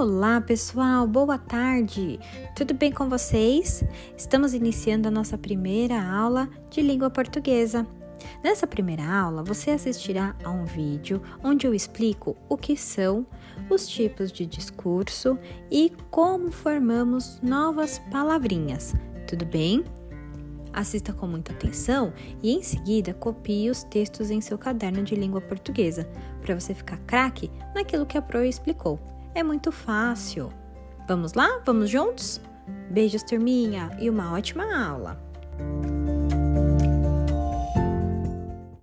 Olá, pessoal, boa tarde! Tudo bem com vocês? Estamos iniciando a nossa primeira aula de língua portuguesa. Nessa primeira aula, você assistirá a um vídeo onde eu explico o que são os tipos de discurso e como formamos novas palavrinhas. Tudo bem? Assista com muita atenção e em seguida copie os textos em seu caderno de língua portuguesa, para você ficar craque naquilo que a Pro explicou. É muito fácil. Vamos lá? Vamos juntos? Beijos, turminha, e uma ótima aula!